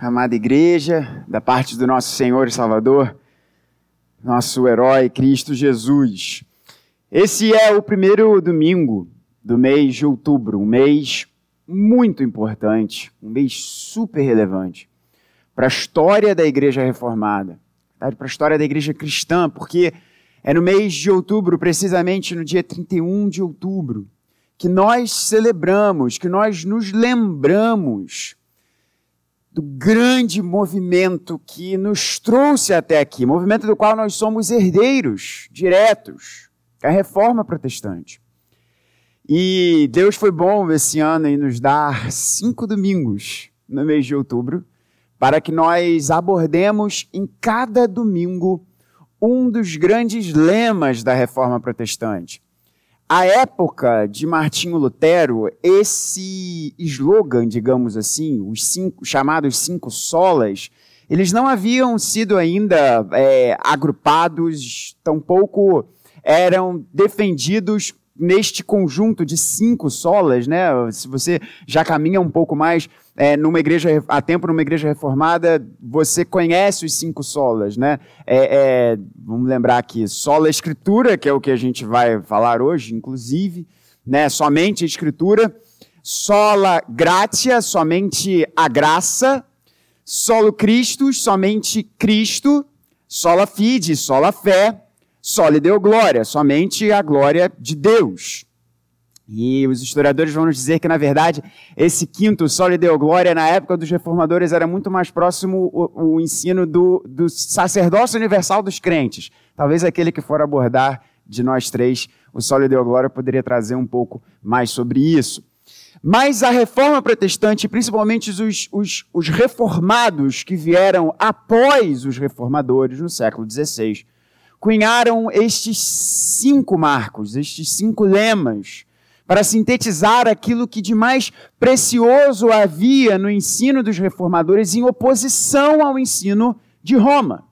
amada igreja, da parte do nosso Senhor e Salvador, nosso herói Cristo Jesus. Esse é o primeiro domingo do mês de outubro, um mês muito importante, um mês super relevante para a história da igreja reformada, para a história da igreja cristã, porque é no mês de outubro, precisamente no dia 31 de outubro, que nós celebramos, que nós nos lembramos do grande movimento que nos trouxe até aqui, movimento do qual nós somos herdeiros diretos, a reforma protestante. E Deus foi bom esse ano em nos dar cinco domingos no mês de outubro, para que nós abordemos em cada domingo um dos grandes lemas da reforma protestante. A época de Martinho Lutero, esse slogan, digamos assim, os cinco, chamados cinco solas, eles não haviam sido ainda é, agrupados, tampouco eram defendidos neste conjunto de cinco solas, né? Se você já caminha um pouco mais é, numa igreja há tempo numa igreja reformada, você conhece os cinco solas, né? É, é, vamos lembrar aqui, sola escritura, que é o que a gente vai falar hoje, inclusive, né? Somente a escritura, sola gratia, somente a graça, solo Christus, somente Cristo, sola fide, sola fé, sola deu glória, somente a glória de Deus. E os historiadores vão nos dizer que, na verdade, esse quinto Soli Deo Glória, na época dos reformadores, era muito mais próximo o, o ensino do, do, sacerdócio universal dos crentes. Talvez aquele que for abordar de nós três, o Soli Deo Glória poderia trazer um pouco mais sobre isso. Mas a reforma protestante, principalmente os, os, os reformados que vieram após os reformadores no século XVI, cunharam estes cinco marcos, estes cinco lemas para sintetizar aquilo que de mais precioso havia no ensino dos reformadores em oposição ao ensino de Roma.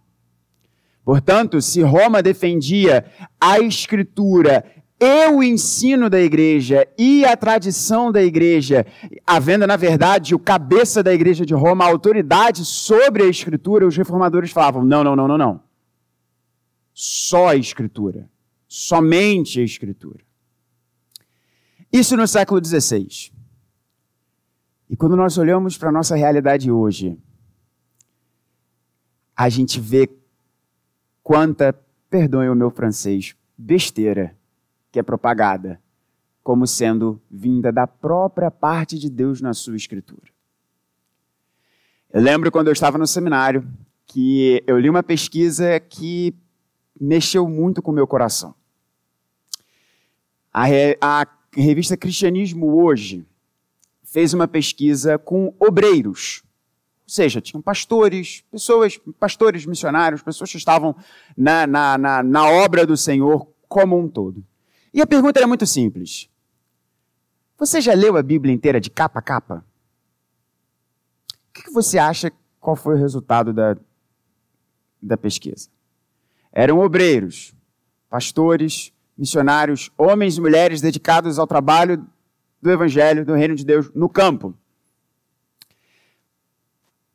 Portanto, se Roma defendia a escritura e o ensino da igreja e a tradição da igreja, havendo, na verdade, o cabeça da igreja de Roma, a autoridade sobre a escritura, os reformadores falavam: não, não, não, não, não. Só a escritura. Somente a escritura. Isso no século XVI. E quando nós olhamos para a nossa realidade hoje, a gente vê quanta, perdoem o meu francês, besteira que é propagada como sendo vinda da própria parte de Deus na sua escritura. Eu lembro quando eu estava no seminário que eu li uma pesquisa que mexeu muito com o meu coração. A, a revista Cristianismo Hoje fez uma pesquisa com obreiros. Ou seja, tinham pastores, pessoas, pastores missionários, pessoas que estavam na, na, na, na obra do Senhor como um todo. E a pergunta era muito simples. Você já leu a Bíblia inteira de capa a capa? O que você acha qual foi o resultado da, da pesquisa? Eram obreiros, pastores, missionários, homens e mulheres dedicados ao trabalho do Evangelho, do Reino de Deus, no campo.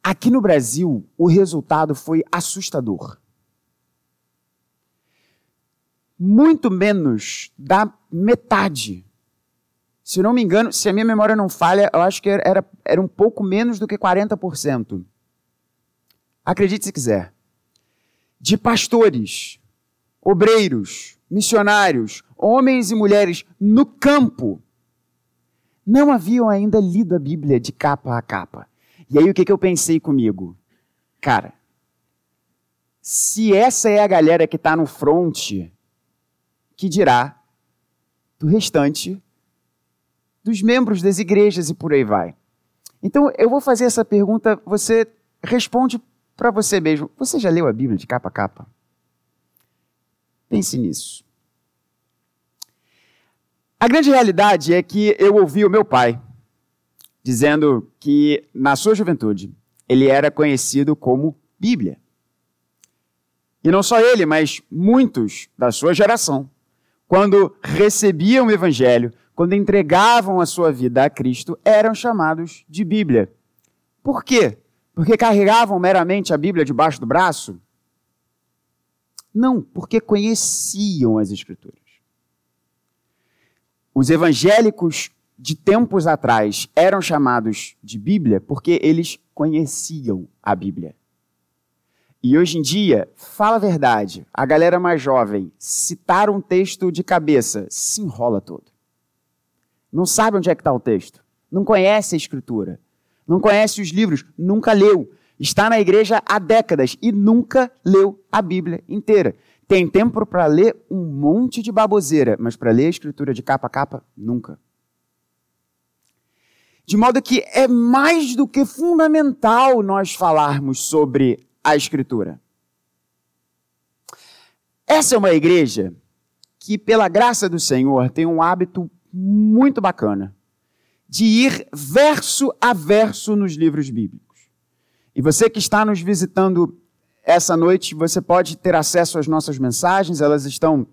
Aqui no Brasil, o resultado foi assustador. Muito menos da metade. Se não me engano, se a minha memória não falha, eu acho que era, era um pouco menos do que 40%. Acredite se quiser. De pastores, obreiros, missionários, homens e mulheres no campo, não haviam ainda lido a Bíblia de capa a capa. E aí o que, que eu pensei comigo? Cara, se essa é a galera que está no front, que dirá do restante dos membros das igrejas e por aí vai. Então eu vou fazer essa pergunta, você responde para você mesmo. Você já leu a Bíblia de capa a capa? Pense nisso. A grande realidade é que eu ouvi o meu pai dizendo que, na sua juventude, ele era conhecido como Bíblia. E não só ele, mas muitos da sua geração, quando recebiam o Evangelho, quando entregavam a sua vida a Cristo, eram chamados de Bíblia. Por quê? Porque carregavam meramente a Bíblia debaixo do braço? Não, porque conheciam as Escrituras. Os evangélicos de tempos atrás eram chamados de Bíblia porque eles conheciam a Bíblia. E hoje em dia, fala a verdade, a galera mais jovem, citar um texto de cabeça, se enrola todo. Não sabe onde é que está o texto, não conhece a escritura, não conhece os livros, nunca leu. Está na igreja há décadas e nunca leu a Bíblia inteira. Tem tempo para ler um monte de baboseira, mas para ler a escritura de capa a capa, nunca. De modo que é mais do que fundamental nós falarmos sobre a Escritura. Essa é uma igreja que, pela graça do Senhor, tem um hábito muito bacana de ir verso a verso nos livros bíblicos. E você que está nos visitando essa noite, você pode ter acesso às nossas mensagens, elas estão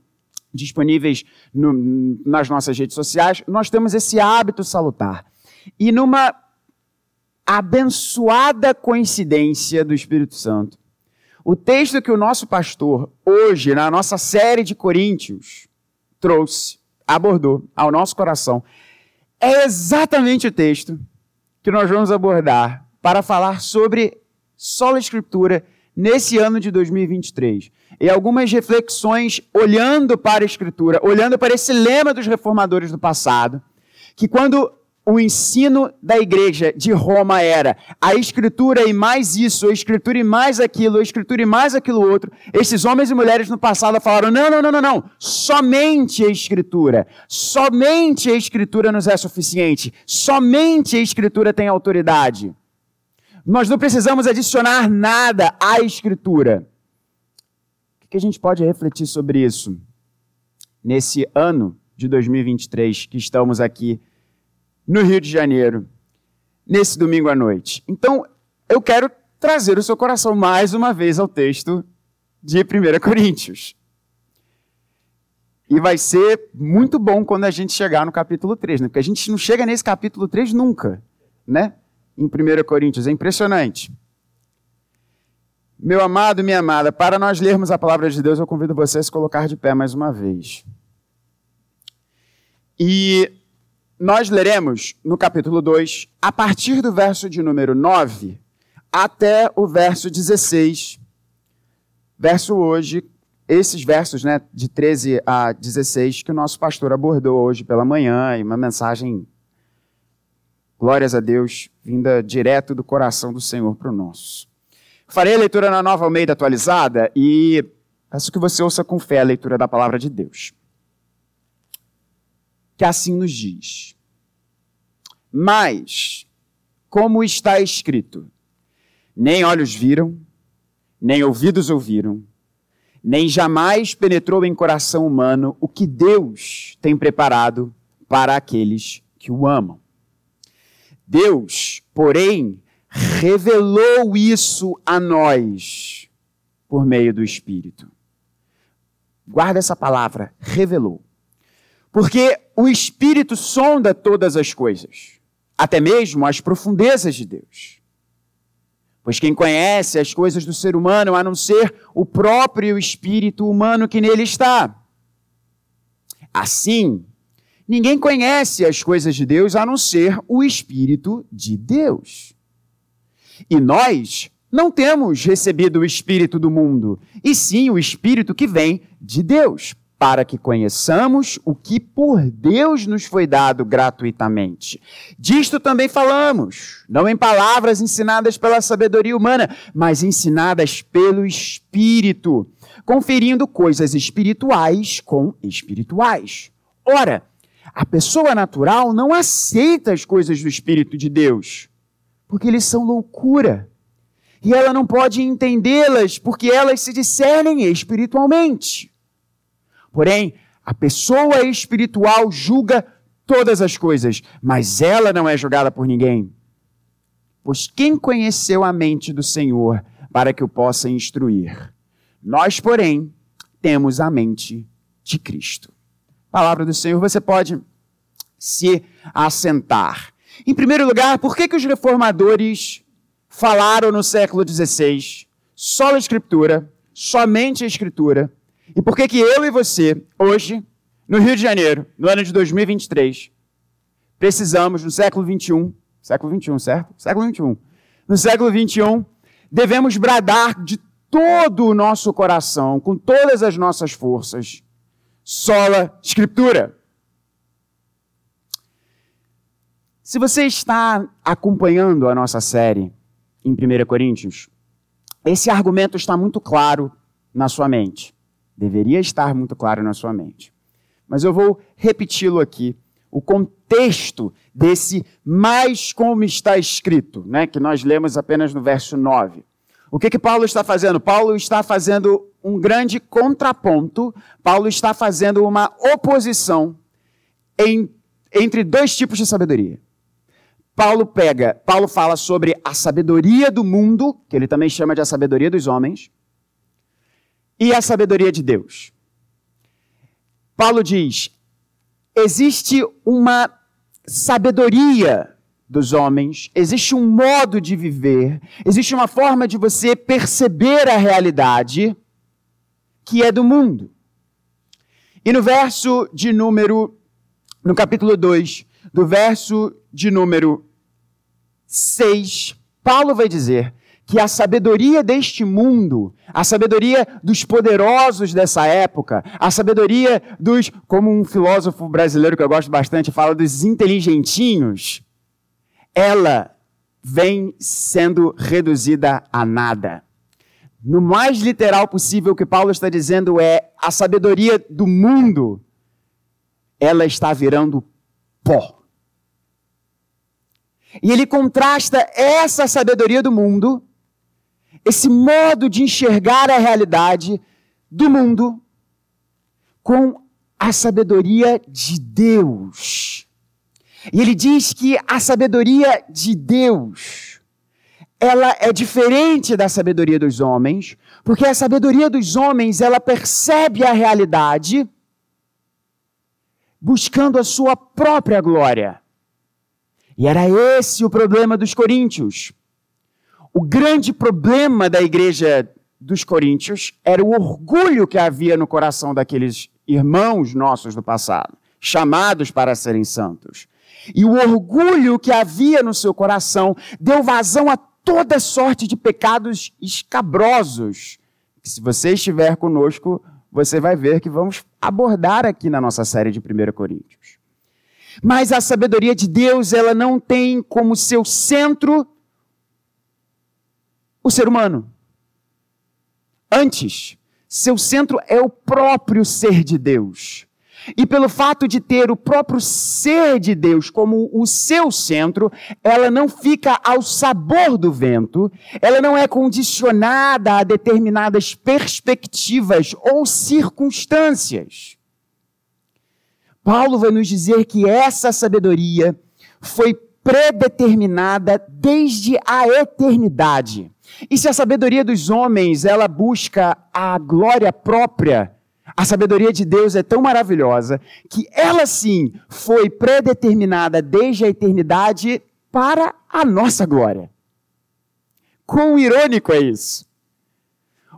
disponíveis no, nas nossas redes sociais. Nós temos esse hábito salutar. E numa abençoada coincidência do Espírito Santo. O texto que o nosso pastor, hoje, na nossa série de Coríntios, trouxe, abordou ao nosso coração, é exatamente o texto que nós vamos abordar para falar sobre solo escritura nesse ano de 2023. E algumas reflexões olhando para a escritura, olhando para esse lema dos reformadores do passado, que quando o ensino da igreja de Roma era a escritura e mais isso, a escritura e mais aquilo, a escritura e mais aquilo outro. Esses homens e mulheres no passado falaram: não, não, não, não, não. Somente a escritura. Somente a escritura nos é suficiente. Somente a escritura tem autoridade. Nós não precisamos adicionar nada à escritura. O que a gente pode refletir sobre isso nesse ano de 2023 que estamos aqui? no Rio de Janeiro, nesse domingo à noite. Então, eu quero trazer o seu coração mais uma vez ao texto de 1 Coríntios. E vai ser muito bom quando a gente chegar no capítulo 3, né? Porque a gente não chega nesse capítulo 3 nunca, né? Em 1 Coríntios, é impressionante. Meu amado, minha amada, para nós lermos a palavra de Deus, eu convido você a se colocar de pé mais uma vez. E nós leremos no capítulo 2, a partir do verso de número 9 até o verso 16. Verso hoje, esses versos, né, de 13 a 16, que o nosso pastor abordou hoje pela manhã, e uma mensagem, glórias a Deus, vinda direto do coração do Senhor para o nosso. Farei a leitura na nova Almeida atualizada e peço que você ouça com fé a leitura da palavra de Deus que assim nos diz. Mas, como está escrito, nem olhos viram, nem ouvidos ouviram, nem jamais penetrou em coração humano o que Deus tem preparado para aqueles que o amam. Deus, porém, revelou isso a nós por meio do Espírito. Guarda essa palavra, revelou. Porque o Espírito sonda todas as coisas, até mesmo as profundezas de Deus. Pois quem conhece as coisas do ser humano a não ser o próprio espírito humano que nele está? Assim, ninguém conhece as coisas de Deus a não ser o Espírito de Deus. E nós não temos recebido o Espírito do mundo, e sim o Espírito que vem de Deus, para que conheçamos o que por Deus nos foi dado gratuitamente. Disto também falamos, não em palavras ensinadas pela sabedoria humana, mas ensinadas pelo Espírito, conferindo coisas espirituais com espirituais. Ora, a pessoa natural não aceita as coisas do Espírito de Deus, porque eles são loucura. E ela não pode entendê-las porque elas se discernem espiritualmente. Porém, a pessoa espiritual julga todas as coisas, mas ela não é julgada por ninguém. Pois quem conheceu a mente do Senhor para que o possa instruir? Nós, porém, temos a mente de Cristo. Palavra do Senhor, você pode se assentar. Em primeiro lugar, por que, que os reformadores falaram no século XVI, só a Escritura, somente a Escritura, e por que que eu e você, hoje, no Rio de Janeiro, no ano de 2023, precisamos, no século XXI, século XXI, certo? Século XXI. No século XXI, devemos bradar de todo o nosso coração, com todas as nossas forças, sola Escritura. Se você está acompanhando a nossa série em 1 Coríntios, esse argumento está muito claro na sua mente. Deveria estar muito claro na sua mente. Mas eu vou repeti-lo aqui. O contexto desse mais como está escrito, né, que nós lemos apenas no verso 9. O que, que Paulo está fazendo? Paulo está fazendo um grande contraponto, Paulo está fazendo uma oposição em, entre dois tipos de sabedoria. Paulo pega, Paulo fala sobre a sabedoria do mundo, que ele também chama de a sabedoria dos homens, e a sabedoria de Deus. Paulo diz: existe uma sabedoria dos homens, existe um modo de viver, existe uma forma de você perceber a realidade que é do mundo. E no verso de número, no capítulo 2, do verso de número 6, Paulo vai dizer que a sabedoria deste mundo, a sabedoria dos poderosos dessa época, a sabedoria dos, como um filósofo brasileiro que eu gosto bastante fala, dos inteligentinhos, ela vem sendo reduzida a nada. No mais literal possível, o que Paulo está dizendo é a sabedoria do mundo, ela está virando pó. E ele contrasta essa sabedoria do mundo, esse modo de enxergar a realidade do mundo, com a sabedoria de Deus. E ele diz que a sabedoria de Deus, ela é diferente da sabedoria dos homens, porque a sabedoria dos homens, ela percebe a realidade buscando a sua própria glória. E era esse o problema dos coríntios. O grande problema da igreja dos coríntios era o orgulho que havia no coração daqueles irmãos nossos do passado, chamados para serem santos. E o orgulho que havia no seu coração deu vazão a toda sorte de pecados escabrosos. Se você estiver conosco, você vai ver que vamos abordar aqui na nossa série de 1 Coríntios. Mas a sabedoria de Deus, ela não tem como seu centro o ser humano. Antes, seu centro é o próprio ser de Deus. E pelo fato de ter o próprio ser de Deus como o seu centro, ela não fica ao sabor do vento, ela não é condicionada a determinadas perspectivas ou circunstâncias. Paulo vai nos dizer que essa sabedoria foi predeterminada desde a eternidade. E se a sabedoria dos homens, ela busca a glória própria, a sabedoria de Deus é tão maravilhosa que ela sim foi predeterminada desde a eternidade para a nossa glória. Quão irônico é isso?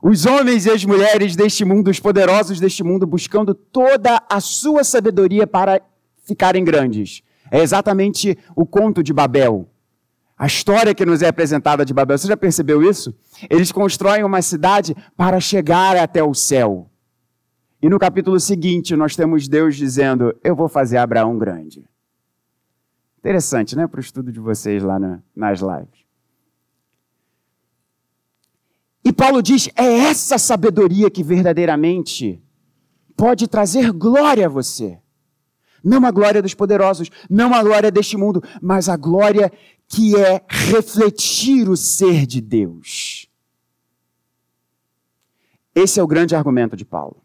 Os homens e as mulheres deste mundo, os poderosos deste mundo, buscando toda a sua sabedoria para ficarem grandes. É exatamente o conto de Babel. A história que nos é apresentada de Babel. Você já percebeu isso? Eles constroem uma cidade para chegar até o céu. E no capítulo seguinte, nós temos Deus dizendo: Eu vou fazer Abraão grande. Interessante, né? Para o estudo de vocês lá na, nas lives. E Paulo diz: é essa sabedoria que verdadeiramente pode trazer glória a você. Não a glória dos poderosos, não a glória deste mundo, mas a glória que é refletir o ser de Deus. Esse é o grande argumento de Paulo.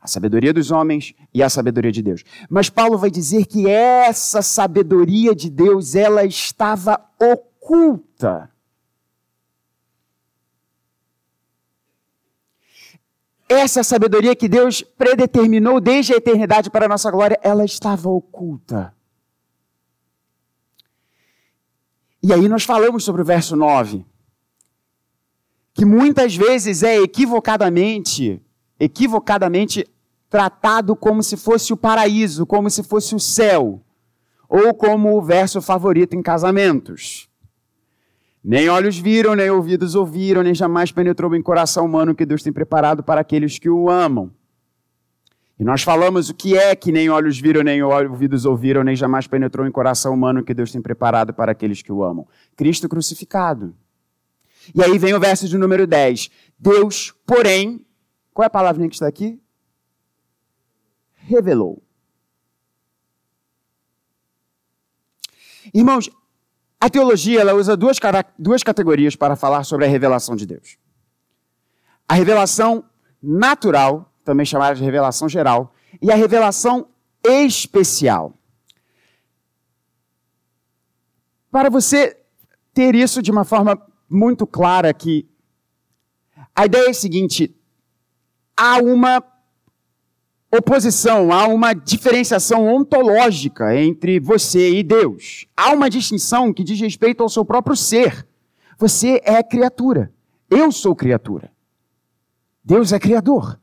A sabedoria dos homens e a sabedoria de Deus. Mas Paulo vai dizer que essa sabedoria de Deus, ela estava oculta essa sabedoria que Deus predeterminou desde a eternidade para a nossa glória, ela estava oculta. E aí nós falamos sobre o verso 9, que muitas vezes é equivocadamente, equivocadamente tratado como se fosse o paraíso, como se fosse o céu, ou como o verso favorito em casamentos. Nem olhos viram, nem ouvidos ouviram, nem jamais penetrou em coração humano que Deus tem preparado para aqueles que o amam. E nós falamos o que é que nem olhos viram, nem ouvidos ouviram, nem jamais penetrou em coração humano que Deus tem preparado para aqueles que o amam. Cristo crucificado. E aí vem o verso de número 10. Deus, porém, qual é a palavrinha que está aqui? Revelou. Irmãos, a teologia ela usa duas, duas categorias para falar sobre a revelação de Deus. A revelação natural, também chamada de revelação geral, e a revelação especial. Para você ter isso de uma forma muito clara aqui, a ideia é a seguinte: há uma oposição, há uma diferenciação ontológica entre você e Deus. Há uma distinção que diz respeito ao seu próprio ser. Você é criatura. Eu sou criatura. Deus é criador.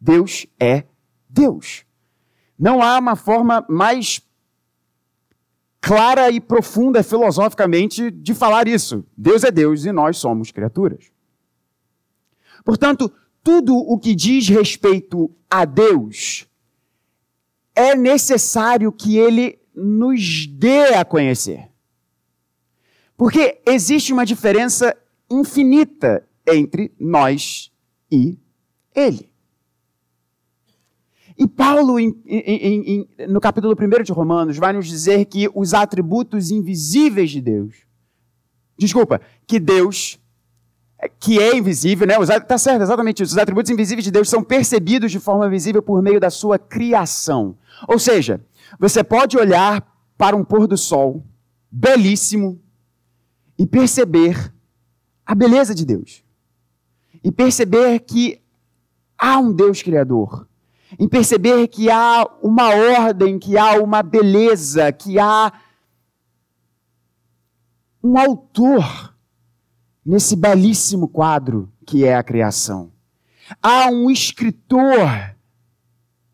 Deus é Deus. Não há uma forma mais clara e profunda filosoficamente de falar isso. Deus é Deus e nós somos criaturas. Portanto, tudo o que diz respeito a Deus é necessário que ele nos dê a conhecer. Porque existe uma diferença infinita entre nós e ele. E Paulo, em, em, em, no capítulo 1 de Romanos, vai nos dizer que os atributos invisíveis de Deus, desculpa, que Deus que é invisível, né? Está certo, exatamente isso. Os atributos invisíveis de Deus são percebidos de forma visível por meio da sua criação. Ou seja, você pode olhar para um pôr do sol belíssimo e perceber a beleza de Deus. E perceber que há um Deus criador. E perceber que há uma ordem, que há uma beleza, que há um autor nesse belíssimo quadro que é a criação. Há um escritor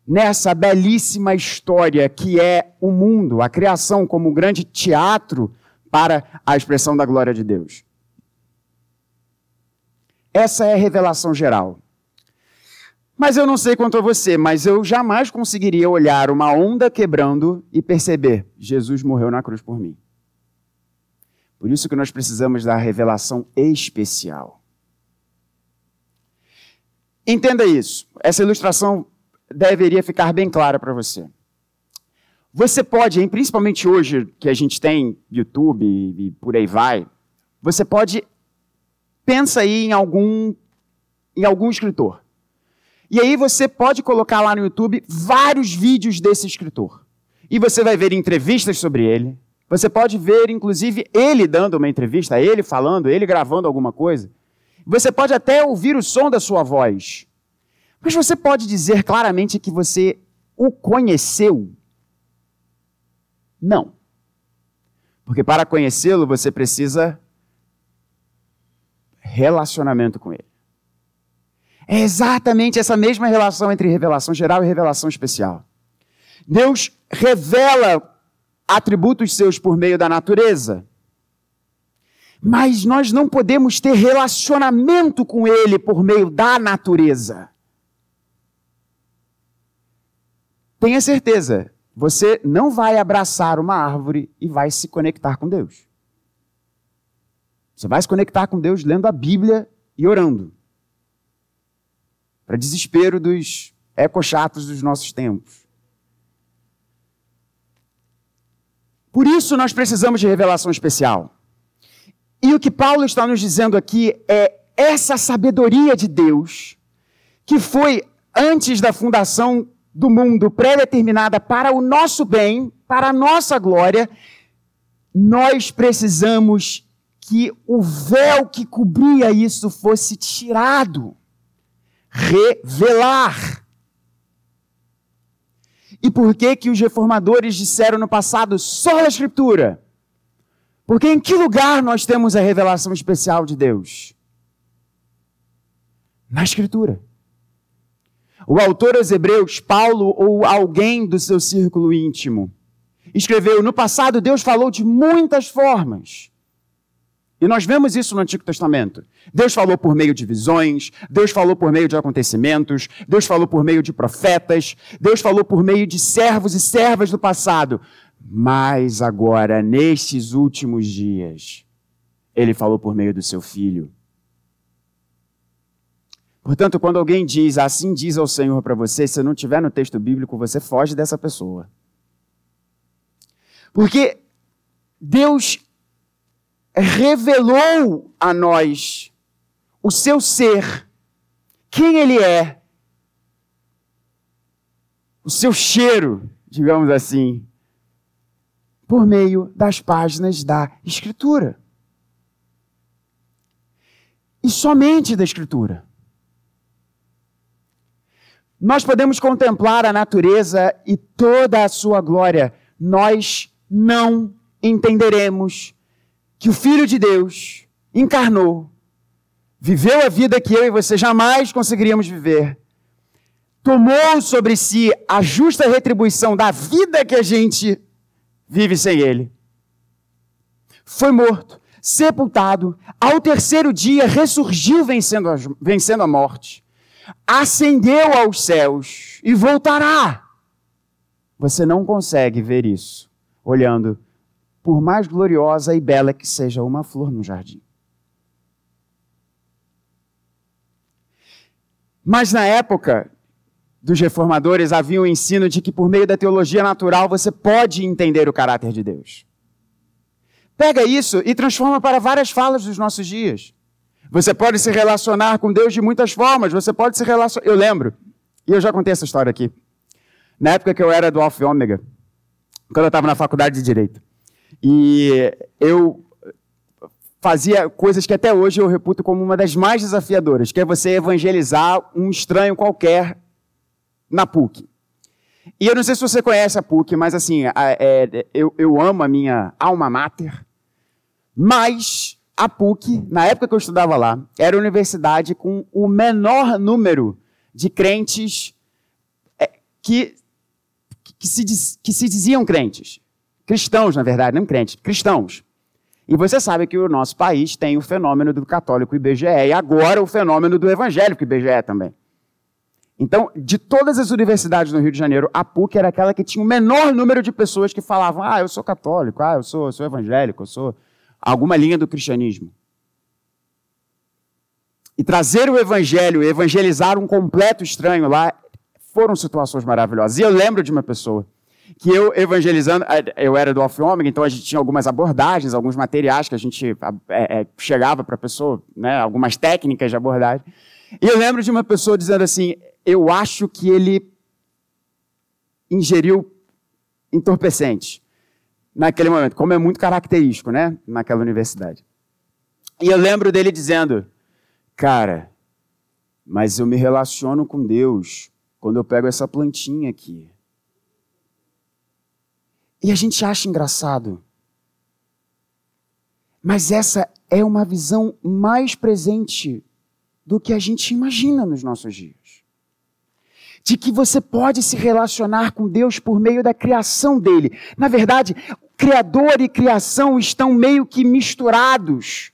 nessa belíssima história que é o mundo, a criação como um grande teatro para a expressão da glória de Deus. Essa é a revelação geral. Mas eu não sei quanto a você, mas eu jamais conseguiria olhar uma onda quebrando e perceber: Jesus morreu na cruz por mim. Por isso que nós precisamos da revelação especial. Entenda isso. Essa ilustração deveria ficar bem clara para você. Você pode, principalmente hoje que a gente tem YouTube e por aí vai, você pode pensa aí em algum em algum escritor. E aí você pode colocar lá no YouTube vários vídeos desse escritor. E você vai ver entrevistas sobre ele, você pode ver, inclusive, ele dando uma entrevista, ele falando, ele gravando alguma coisa. Você pode até ouvir o som da sua voz. Mas você pode dizer claramente que você o conheceu? Não. Porque para conhecê-lo, você precisa relacionamento com ele. É exatamente essa mesma relação entre revelação geral e revelação especial. Deus revela atributos seus por meio da natureza. Mas nós não podemos ter relacionamento com Ele por meio da natureza. Tenha certeza, você não vai abraçar uma árvore e vai se conectar com Deus. Você vai se conectar com Deus lendo a Bíblia e orando. Para desespero dos ecochatos dos nossos tempos. Por isso nós precisamos de revelação especial. E o que Paulo está nos dizendo aqui é essa sabedoria de Deus, que foi antes da fundação do mundo pré-determinada para o nosso bem, para a nossa glória, nós precisamos que o véu que cobria isso fosse tirado. Revelar. E por que que os reformadores disseram no passado só a escritura? Porque em que lugar nós temos a revelação especial de Deus? Na Escritura. O autor aos Hebreus, Paulo ou alguém do seu círculo íntimo, escreveu: No passado, Deus falou de muitas formas. E nós vemos isso no Antigo Testamento. Deus falou por meio de visões, Deus falou por meio de acontecimentos, Deus falou por meio de profetas, Deus falou por meio de servos e servas do passado. Mas agora, nestes últimos dias, Ele falou por meio do seu Filho. Portanto, quando alguém diz, assim diz ao Senhor para você, se não tiver no texto bíblico, você foge dessa pessoa. Porque Deus revelou a nós o seu ser, quem ele é, o seu cheiro, digamos assim, por meio das páginas da Escritura. E somente da Escritura. Nós podemos contemplar a natureza e toda a sua glória. Nós não entenderemos que o Filho de Deus encarnou, viveu a vida que eu e você jamais conseguiríamos viver, tomou sobre si a justa retribuição da vida que a gente vive sem Ele. Foi morto, sepultado, ao terceiro dia ressurgiu vencendo a, vencendo a morte, ascendeu aos céus e voltará. Você não consegue ver isso olhando por mais gloriosa e bela que seja uma flor no jardim. Mas na época dos reformadores havia o um ensino de que por meio da teologia natural você pode entender o caráter de Deus. Pega isso e transforma para várias falas dos nossos dias. Você pode se relacionar com Deus de muitas formas. Você pode se relacionar. Eu lembro, e eu já contei essa história aqui. Na época que eu era do Alfa e Ômega, quando eu estava na faculdade de Direito. E eu fazia coisas que até hoje eu reputo como uma das mais desafiadoras, que é você evangelizar um estranho qualquer na PUC. E eu não sei se você conhece a PUC, mas assim, é, eu, eu amo a minha alma mater, mas a PUC, na época que eu estudava lá, era a universidade com o menor número de crentes é, que, que, se, que se diziam crentes. Cristãos, na verdade, não crentes, cristãos. E você sabe que o nosso país tem o fenômeno do católico IBGE e agora o fenômeno do evangélico IBGE também. Então, de todas as universidades no Rio de Janeiro, a PUC era aquela que tinha o menor número de pessoas que falavam: ah, eu sou católico, ah, eu sou, eu sou evangélico, eu sou alguma linha do cristianismo. E trazer o evangelho, evangelizar um completo estranho lá, foram situações maravilhosas. E eu lembro de uma pessoa que eu evangelizando, eu era do Off Ômega, então a gente tinha algumas abordagens, alguns materiais que a gente é, é, chegava para a pessoa, né, algumas técnicas de abordagem. E eu lembro de uma pessoa dizendo assim: eu acho que ele ingeriu entorpecente naquele momento, como é muito característico, né, naquela universidade. E eu lembro dele dizendo: cara, mas eu me relaciono com Deus quando eu pego essa plantinha aqui. E a gente acha engraçado. Mas essa é uma visão mais presente do que a gente imagina nos nossos dias. De que você pode se relacionar com Deus por meio da criação dele. Na verdade, Criador e criação estão meio que misturados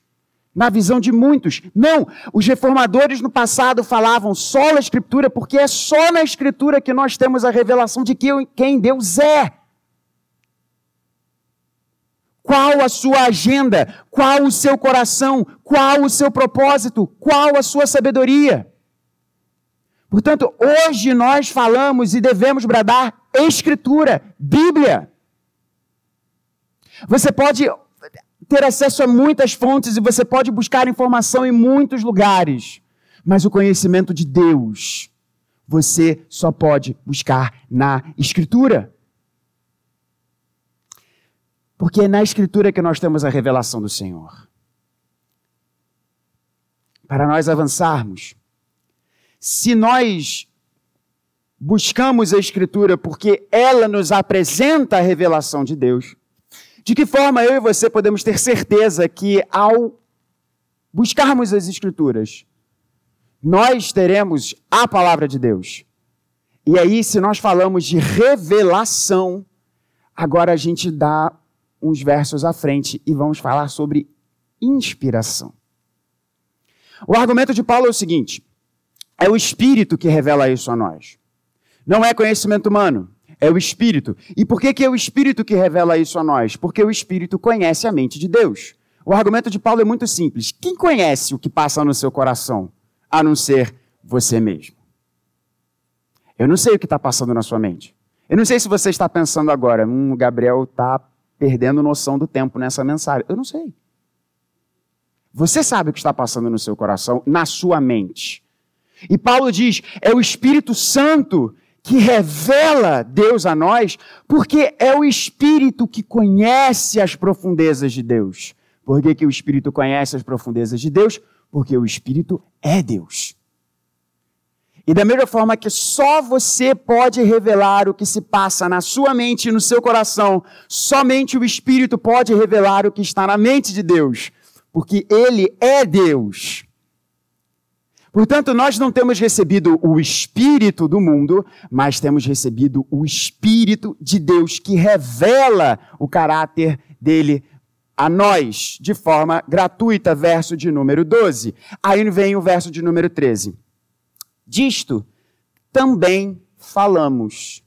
na visão de muitos. Não, os reformadores no passado falavam só na Escritura, porque é só na Escritura que nós temos a revelação de quem Deus é. Qual a sua agenda? Qual o seu coração? Qual o seu propósito? Qual a sua sabedoria? Portanto, hoje nós falamos e devemos bradar Escritura, Bíblia. Você pode ter acesso a muitas fontes e você pode buscar informação em muitos lugares, mas o conhecimento de Deus você só pode buscar na Escritura. Porque é na Escritura que nós temos a revelação do Senhor. Para nós avançarmos, se nós buscamos a Escritura porque ela nos apresenta a revelação de Deus, De que forma eu e você podemos ter certeza que ao buscarmos as Escrituras, nós teremos a palavra de Deus? E aí, se nós falamos de revelação, agora a gente dá uns versos à frente e vamos falar sobre inspiração. O argumento de Paulo é o seguinte: é o Espírito que revela isso a nós. Não é conhecimento humano, é o Espírito. E por que, que é o Espírito que revela isso a nós? Porque o Espírito conhece a mente de Deus. O argumento de Paulo é muito simples. Quem conhece o que passa no seu coração, a não ser você mesmo? Eu não sei o que está passando na sua mente. Eu não sei se você está pensando agora, hum, o Gabriel está perdendo noção do tempo nessa mensagem. Eu não sei. Você sabe o que está passando no seu coração, na sua mente. E Paulo diz: é o Espírito Santo que revela Deus a nós, porque é o Espírito que conhece as profundezas de Deus. Por que, que o Espírito conhece as profundezas de Deus? Porque o Espírito é Deus. E da mesma forma que só você pode revelar o que se passa na sua mente e no seu coração, somente o Espírito pode revelar o que está na mente de Deus, porque Ele é Deus. Portanto, nós não temos recebido o Espírito do mundo, mas temos recebido o Espírito de Deus que revela o caráter dele a nós de forma gratuita. Verso de número 12. Aí vem o verso de número 13. Disto também falamos.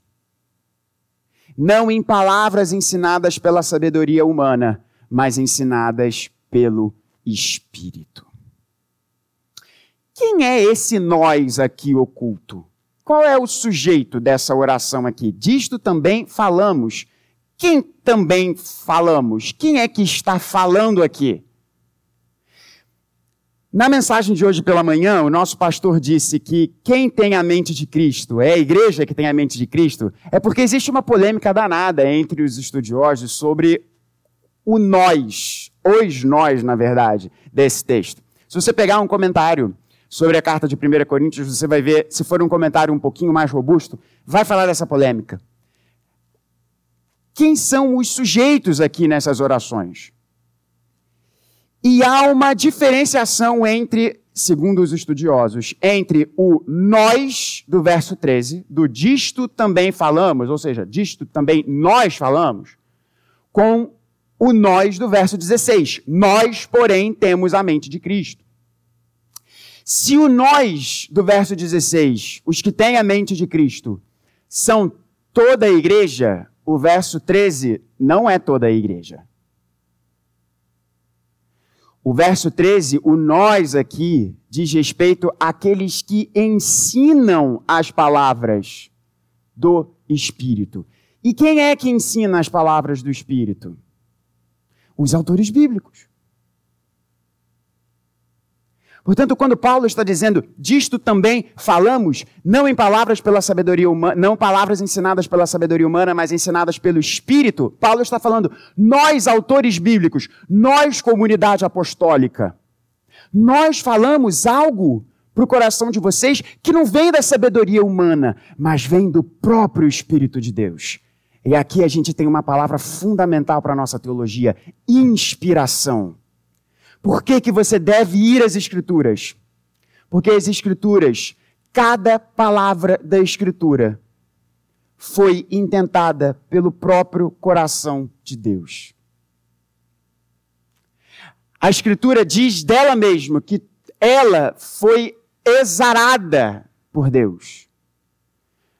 Não em palavras ensinadas pela sabedoria humana, mas ensinadas pelo Espírito. Quem é esse nós aqui oculto? Qual é o sujeito dessa oração aqui? Disto também falamos. Quem também falamos? Quem é que está falando aqui? Na mensagem de hoje pela manhã, o nosso pastor disse que quem tem a mente de Cristo é a igreja que tem a mente de Cristo, é porque existe uma polêmica danada entre os estudiosos sobre o nós, os nós, na verdade, desse texto. Se você pegar um comentário sobre a carta de 1 Coríntios, você vai ver, se for um comentário um pouquinho mais robusto, vai falar dessa polêmica. Quem são os sujeitos aqui nessas orações? E há uma diferenciação entre, segundo os estudiosos, entre o nós do verso 13, do disto também falamos, ou seja, disto também nós falamos, com o nós do verso 16. Nós, porém, temos a mente de Cristo. Se o nós do verso 16, os que têm a mente de Cristo, são toda a igreja, o verso 13 não é toda a igreja. O verso 13, o nós aqui, diz respeito àqueles que ensinam as palavras do Espírito. E quem é que ensina as palavras do Espírito? Os autores bíblicos. Portanto, quando Paulo está dizendo, disto também falamos, não em palavras pela sabedoria humana, não palavras ensinadas pela sabedoria humana, mas ensinadas pelo Espírito, Paulo está falando, nós, autores bíblicos, nós, comunidade apostólica, nós falamos algo para o coração de vocês que não vem da sabedoria humana, mas vem do próprio Espírito de Deus. E aqui a gente tem uma palavra fundamental para a nossa teologia: inspiração. Por que, que você deve ir às Escrituras? Porque as Escrituras, cada palavra da Escritura, foi intentada pelo próprio coração de Deus. A Escritura diz dela mesma que ela foi exarada por Deus.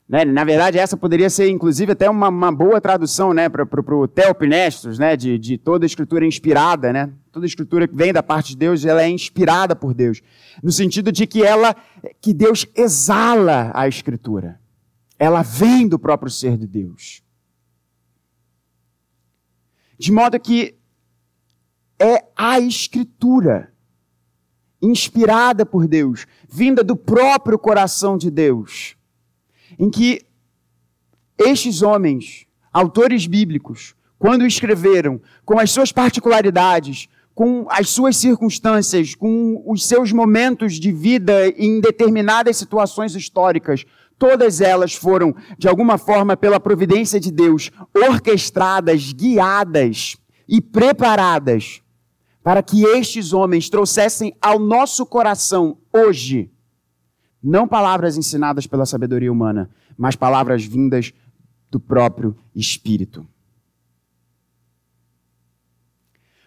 Né? Na verdade, essa poderia ser, inclusive, até uma, uma boa tradução né, para o Teopnestos, né, de, de toda escritura inspirada. Né? Toda escritura que vem da parte de Deus, ela é inspirada por Deus. No sentido de que ela, que Deus exala a escritura. Ela vem do próprio ser de Deus. De modo que é a escritura inspirada por Deus, vinda do próprio coração de Deus em que estes homens, autores bíblicos, quando escreveram, com as suas particularidades, com as suas circunstâncias, com os seus momentos de vida em determinadas situações históricas, todas elas foram, de alguma forma, pela providência de Deus, orquestradas, guiadas e preparadas para que estes homens trouxessem ao nosso coração hoje não palavras ensinadas pela sabedoria humana, mas palavras vindas do próprio Espírito.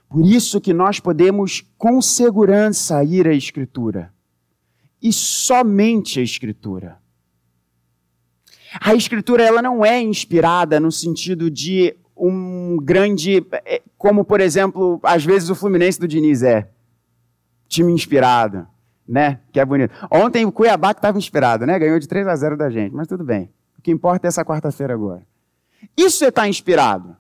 Por isso que nós podemos com segurança ir à Escritura. E somente a Escritura. A Escritura ela não é inspirada no sentido de um grande, é, como por exemplo, às vezes o Fluminense do Diniz é, time inspirado, né? Que é bonito. Ontem o Cuiabá que estava inspirado, né? Ganhou de 3 a 0 da gente, mas tudo bem. O que importa é essa quarta-feira agora. Isso é estar inspirado.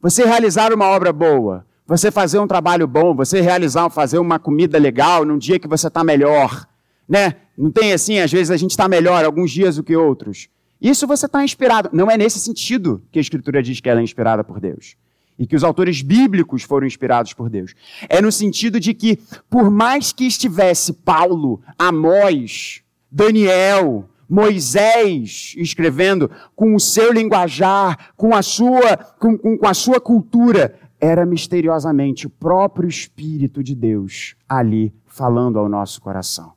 Você realizar uma obra boa, você fazer um trabalho bom, você realizar, fazer uma comida legal num dia que você está melhor, né? Não tem assim, às vezes a gente está melhor alguns dias do que outros. Isso você está inspirado. Não é nesse sentido que a Escritura diz que ela é inspirada por Deus. E que os autores bíblicos foram inspirados por Deus. É no sentido de que, por mais que estivesse Paulo, Amós, Daniel, Moisés escrevendo com o seu linguajar, com a sua, com, com, a sua cultura, era misteriosamente o próprio Espírito de Deus ali falando ao nosso coração.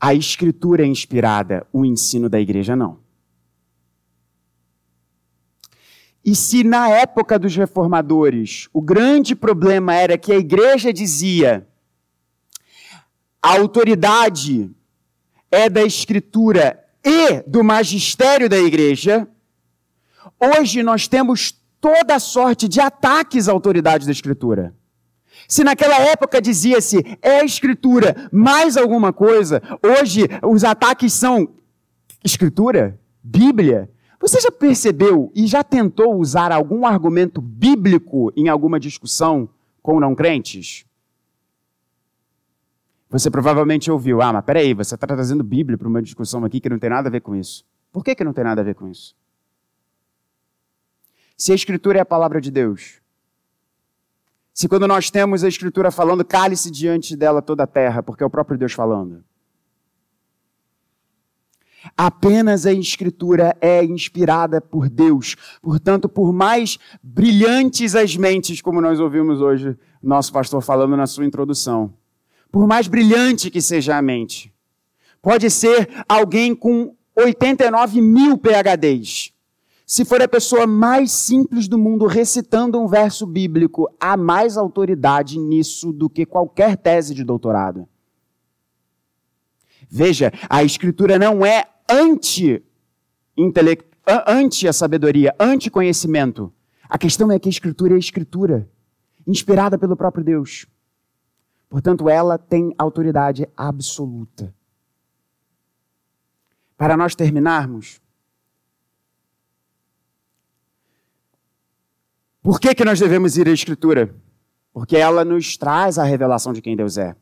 A Escritura é inspirada, o ensino da igreja não. E se na época dos reformadores o grande problema era que a igreja dizia a autoridade é da Escritura e do magistério da igreja, hoje nós temos toda sorte de ataques à autoridade da Escritura. Se naquela época dizia-se é a Escritura mais alguma coisa, hoje os ataques são Escritura, Bíblia. Você já percebeu e já tentou usar algum argumento bíblico em alguma discussão com não crentes? Você provavelmente ouviu, ah, mas peraí, você está trazendo Bíblia para uma discussão aqui que não tem nada a ver com isso. Por que, que não tem nada a ver com isso? Se a Escritura é a palavra de Deus, se quando nós temos a Escritura falando, cale-se diante dela toda a terra, porque é o próprio Deus falando. Apenas a Escritura é inspirada por Deus. Portanto, por mais brilhantes as mentes, como nós ouvimos hoje nosso pastor falando na sua introdução, por mais brilhante que seja a mente. Pode ser alguém com 89 mil PHDs. Se for a pessoa mais simples do mundo recitando um verso bíblico, há mais autoridade nisso do que qualquer tese de doutorado. Veja, a escritura não é anti anti a sabedoria, anti conhecimento. A questão é que a escritura é a escritura, inspirada pelo próprio Deus. Portanto, ela tem autoridade absoluta. Para nós terminarmos, por que, que nós devemos ir à Escritura? Porque ela nos traz a revelação de quem Deus é.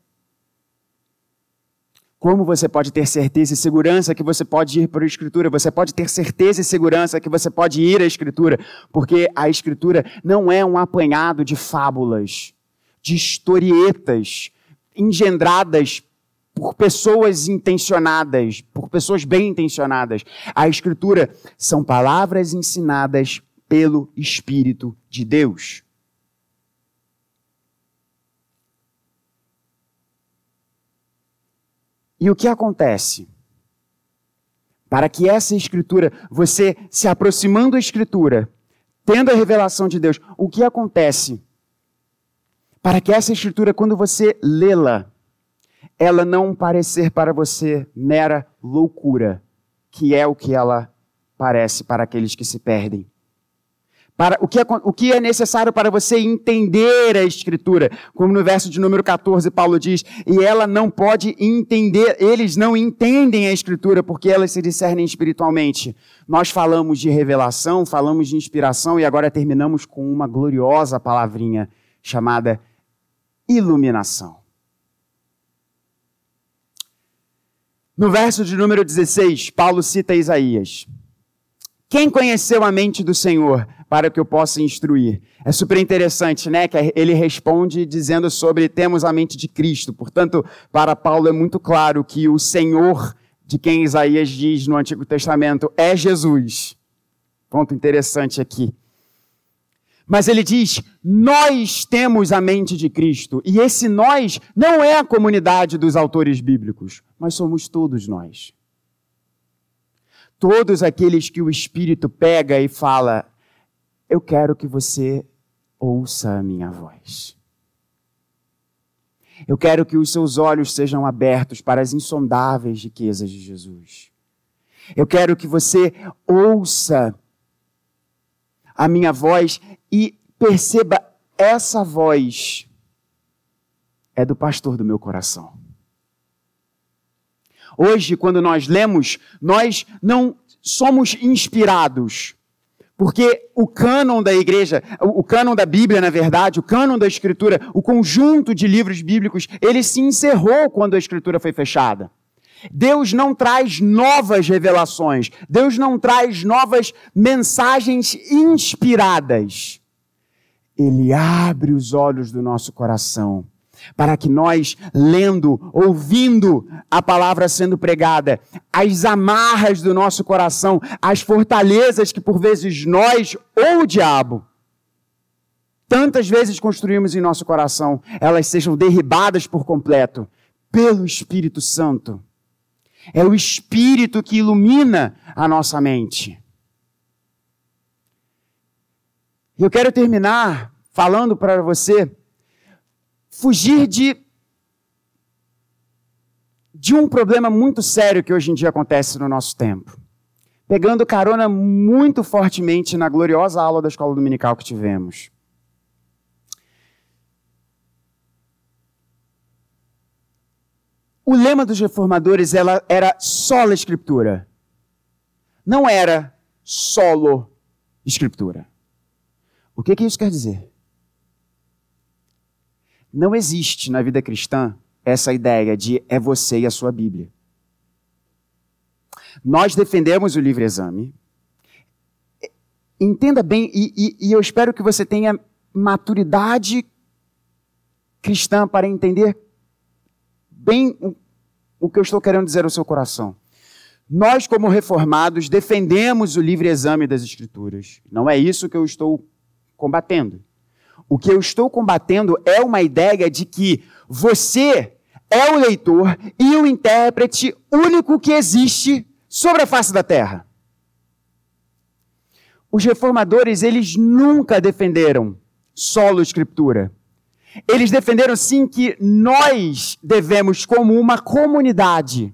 Como você pode ter certeza e segurança que você pode ir para a Escritura? Você pode ter certeza e segurança que você pode ir à Escritura, porque a Escritura não é um apanhado de fábulas de historietas engendradas por pessoas intencionadas, por pessoas bem intencionadas. A Escritura são palavras ensinadas pelo Espírito de Deus. E o que acontece? Para que essa Escritura, você se aproximando da Escritura, tendo a revelação de Deus, o que acontece? para que essa escritura, quando você lê-la, ela não parecer para você mera loucura, que é o que ela parece para aqueles que se perdem. Para, o, que é, o que é necessário para você entender a Escritura, como no verso de número 14 Paulo diz, e ela não pode entender, eles não entendem a Escritura porque elas se discernem espiritualmente. Nós falamos de revelação, falamos de inspiração e agora terminamos com uma gloriosa palavrinha chamada iluminação. No verso de número 16, Paulo cita Isaías. Quem conheceu a mente do Senhor para que eu possa instruir? É super interessante, né? Que ele responde dizendo sobre temos a mente de Cristo. Portanto, para Paulo é muito claro que o Senhor de quem Isaías diz no Antigo Testamento é Jesus. Ponto interessante aqui. Mas ele diz: nós temos a mente de Cristo. E esse nós não é a comunidade dos autores bíblicos, mas somos todos nós. Todos aqueles que o Espírito pega e fala: Eu quero que você ouça a minha voz. Eu quero que os seus olhos sejam abertos para as insondáveis riquezas de Jesus. Eu quero que você ouça a minha voz e perceba essa voz é do pastor do meu coração. Hoje, quando nós lemos, nós não somos inspirados porque o cânon da igreja, o cânon da Bíblia, na verdade, o cânon da Escritura, o conjunto de livros bíblicos, ele se encerrou quando a Escritura foi fechada. Deus não traz novas revelações, Deus não traz novas mensagens inspiradas. Ele abre os olhos do nosso coração para que nós, lendo, ouvindo a palavra sendo pregada, as amarras do nosso coração, as fortalezas que por vezes nós ou o diabo tantas vezes construímos em nosso coração, elas sejam derribadas por completo pelo Espírito Santo. É o Espírito que ilumina a nossa mente. Eu quero terminar falando para você fugir de de um problema muito sério que hoje em dia acontece no nosso tempo. Pegando carona muito fortemente na gloriosa aula da escola dominical que tivemos. O lema dos reformadores ela, era sola escritura. Não era solo escritura. O que, que isso quer dizer? Não existe na vida cristã essa ideia de é você e a sua Bíblia. Nós defendemos o livre exame. Entenda bem, e, e, e eu espero que você tenha maturidade cristã para entender bem o, o que eu estou querendo dizer ao seu coração. Nós, como reformados, defendemos o livre exame das Escrituras. Não é isso que eu estou combatendo. O que eu estou combatendo é uma ideia de que você é o leitor e o intérprete único que existe sobre a face da terra. Os reformadores, eles nunca defenderam solo escritura. Eles defenderam sim que nós devemos, como uma comunidade,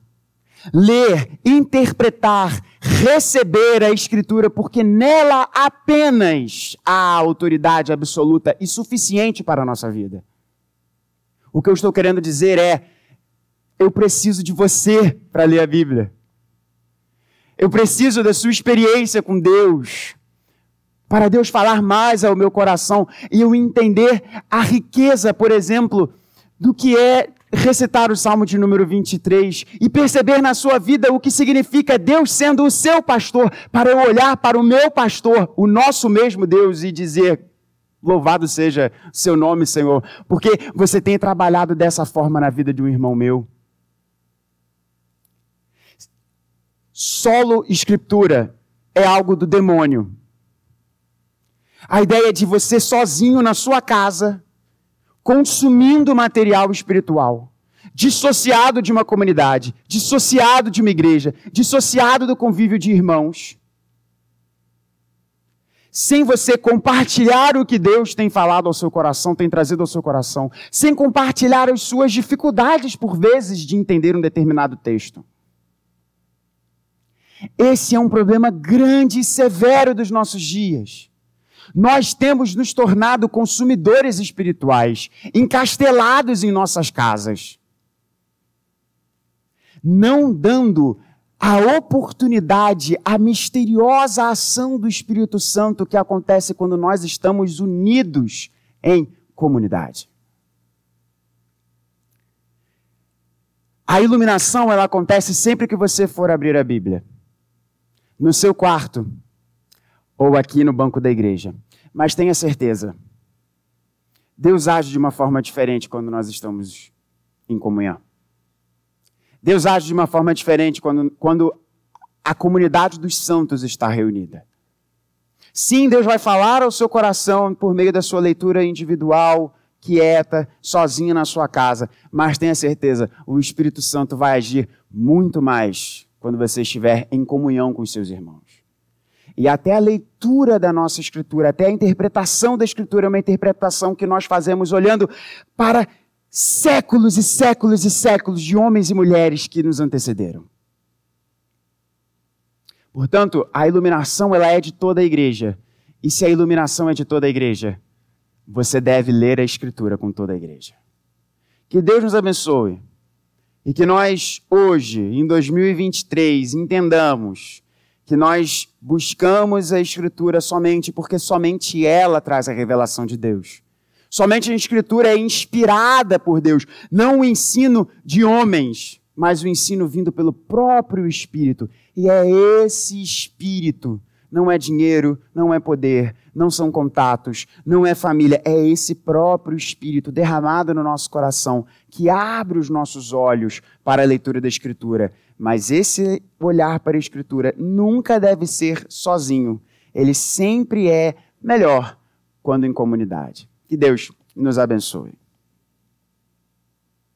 ler, interpretar, receber a Escritura, porque nela apenas há autoridade absoluta e suficiente para a nossa vida. O que eu estou querendo dizer é: eu preciso de você para ler a Bíblia. Eu preciso da sua experiência com Deus, para Deus falar mais ao meu coração e eu entender a riqueza, por exemplo, do que é recitar o Salmo de número 23 e perceber na sua vida o que significa Deus sendo o seu pastor, para eu olhar para o meu pastor, o nosso mesmo Deus, e dizer: Louvado seja seu nome, Senhor, porque você tem trabalhado dessa forma na vida de um irmão meu. Solo escritura é algo do demônio. A ideia de você sozinho na sua casa, consumindo material espiritual, dissociado de uma comunidade, dissociado de uma igreja, dissociado do convívio de irmãos. Sem você compartilhar o que Deus tem falado ao seu coração, tem trazido ao seu coração, sem compartilhar as suas dificuldades, por vezes, de entender um determinado texto. Esse é um problema grande e severo dos nossos dias. Nós temos nos tornado consumidores espirituais, encastelados em nossas casas, não dando a oportunidade, a misteriosa ação do Espírito Santo que acontece quando nós estamos unidos em comunidade. A iluminação ela acontece sempre que você for abrir a Bíblia. No seu quarto, ou aqui no banco da igreja. Mas tenha certeza, Deus age de uma forma diferente quando nós estamos em comunhão. Deus age de uma forma diferente quando, quando a comunidade dos santos está reunida. Sim, Deus vai falar ao seu coração por meio da sua leitura individual, quieta, sozinha na sua casa, mas tenha certeza, o Espírito Santo vai agir muito mais quando você estiver em comunhão com os seus irmãos. E até a leitura da nossa Escritura, até a interpretação da Escritura é uma interpretação que nós fazemos olhando para séculos e séculos e séculos de homens e mulheres que nos antecederam. Portanto, a iluminação ela é de toda a igreja. E se a iluminação é de toda a igreja, você deve ler a Escritura com toda a igreja. Que Deus nos abençoe e que nós, hoje, em 2023, entendamos que nós buscamos a Escritura somente porque somente ela traz a revelação de Deus. Somente a Escritura é inspirada por Deus, não o ensino de homens, mas o ensino vindo pelo próprio Espírito. E é esse Espírito não é dinheiro, não é poder, não são contatos, não é família, é esse próprio Espírito derramado no nosso coração que abre os nossos olhos para a leitura da Escritura. Mas esse olhar para a Escritura nunca deve ser sozinho, ele sempre é melhor quando em comunidade. Que Deus nos abençoe.